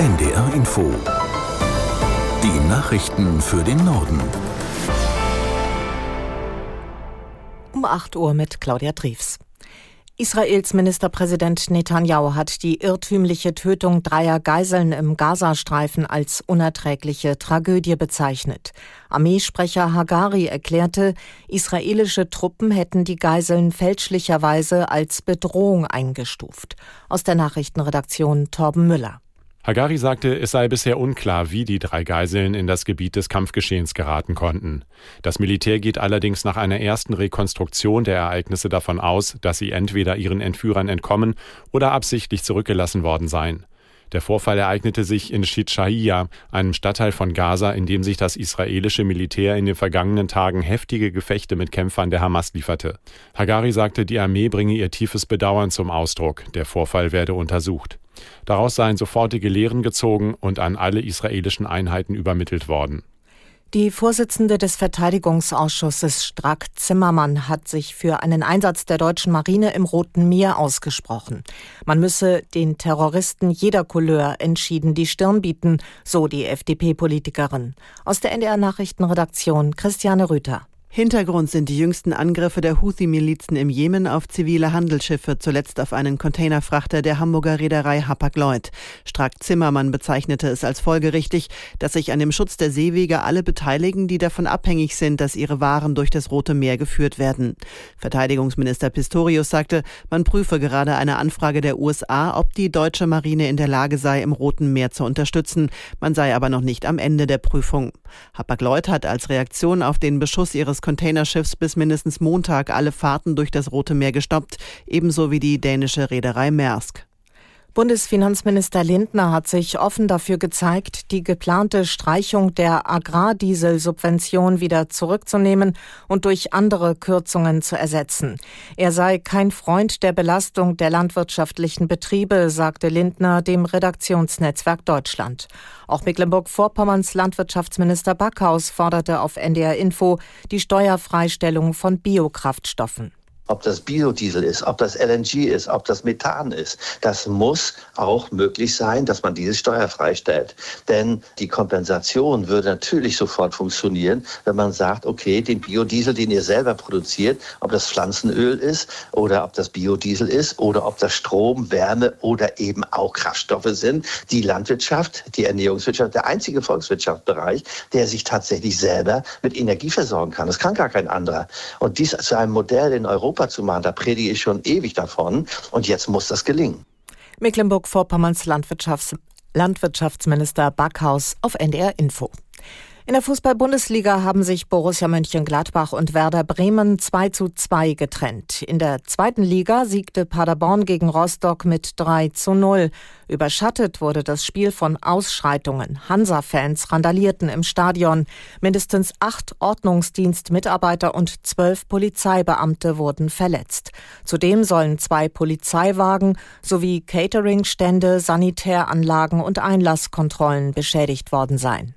NDR Info. Die Nachrichten für den Norden. Um 8 Uhr mit Claudia Triefs. Israels Ministerpräsident Netanyahu hat die irrtümliche Tötung dreier Geiseln im Gazastreifen als unerträgliche Tragödie bezeichnet. Armeesprecher Hagari erklärte, israelische Truppen hätten die Geiseln fälschlicherweise als Bedrohung eingestuft. Aus der Nachrichtenredaktion Torben Müller. Hagari sagte, es sei bisher unklar, wie die drei Geiseln in das Gebiet des Kampfgeschehens geraten konnten. Das Militär geht allerdings nach einer ersten Rekonstruktion der Ereignisse davon aus, dass sie entweder ihren Entführern entkommen oder absichtlich zurückgelassen worden seien. Der Vorfall ereignete sich in Shitshaiya, einem Stadtteil von Gaza, in dem sich das israelische Militär in den vergangenen Tagen heftige Gefechte mit Kämpfern der Hamas lieferte. Hagari sagte, die Armee bringe ihr tiefes Bedauern zum Ausdruck. Der Vorfall werde untersucht. Daraus seien sofortige Lehren gezogen und an alle israelischen Einheiten übermittelt worden. Die Vorsitzende des Verteidigungsausschusses Strack Zimmermann hat sich für einen Einsatz der deutschen Marine im Roten Meer ausgesprochen. Man müsse den Terroristen jeder Couleur entschieden die Stirn bieten, so die FDP-Politikerin. Aus der NDR Nachrichtenredaktion Christiane Rüther. Hintergrund sind die jüngsten Angriffe der Houthi-Milizen im Jemen auf zivile Handelsschiffe, zuletzt auf einen Containerfrachter der Hamburger Reederei Hapag-Lloyd. Strack Zimmermann bezeichnete es als folgerichtig, dass sich an dem Schutz der Seewege alle beteiligen, die davon abhängig sind, dass ihre Waren durch das Rote Meer geführt werden. Verteidigungsminister Pistorius sagte, man prüfe gerade eine Anfrage der USA, ob die deutsche Marine in der Lage sei, im Roten Meer zu unterstützen. Man sei aber noch nicht am Ende der Prüfung. Hapag-Lloyd hat als Reaktion auf den Beschuss ihres Containerschiffs bis mindestens Montag alle Fahrten durch das Rote Meer gestoppt, ebenso wie die dänische Reederei Maersk. Bundesfinanzminister Lindner hat sich offen dafür gezeigt, die geplante Streichung der Agrardieselsubvention wieder zurückzunehmen und durch andere Kürzungen zu ersetzen. Er sei kein Freund der Belastung der landwirtschaftlichen Betriebe, sagte Lindner dem Redaktionsnetzwerk Deutschland. Auch Mecklenburg-Vorpommerns Landwirtschaftsminister Backhaus forderte auf NDR Info die Steuerfreistellung von Biokraftstoffen ob das Biodiesel ist, ob das LNG ist, ob das Methan ist. Das muss auch möglich sein, dass man diese Steuer freistellt. Denn die Kompensation würde natürlich sofort funktionieren, wenn man sagt, okay, den Biodiesel, den ihr selber produziert, ob das Pflanzenöl ist oder ob das Biodiesel ist oder ob das Strom, Wärme oder eben auch Kraftstoffe sind, die Landwirtschaft, die Ernährungswirtschaft, der einzige Volkswirtschaftsbereich, der sich tatsächlich selber mit Energie versorgen kann. Das kann gar kein anderer. Und dies zu einem Modell in Europa Europa zu machen. Da predige ich schon ewig davon. Und jetzt muss das gelingen. Mecklenburg-Vorpommerns Landwirtschafts Landwirtschaftsminister Backhaus auf NDR Info. In der Fußball-Bundesliga haben sich Borussia Mönchengladbach und Werder Bremen 2 zu 2 getrennt. In der zweiten Liga siegte Paderborn gegen Rostock mit 3 zu 0. Überschattet wurde das Spiel von Ausschreitungen. Hansa-Fans randalierten im Stadion. Mindestens acht Ordnungsdienstmitarbeiter und zwölf Polizeibeamte wurden verletzt. Zudem sollen zwei Polizeiwagen sowie Cateringstände, Sanitäranlagen und Einlasskontrollen beschädigt worden sein.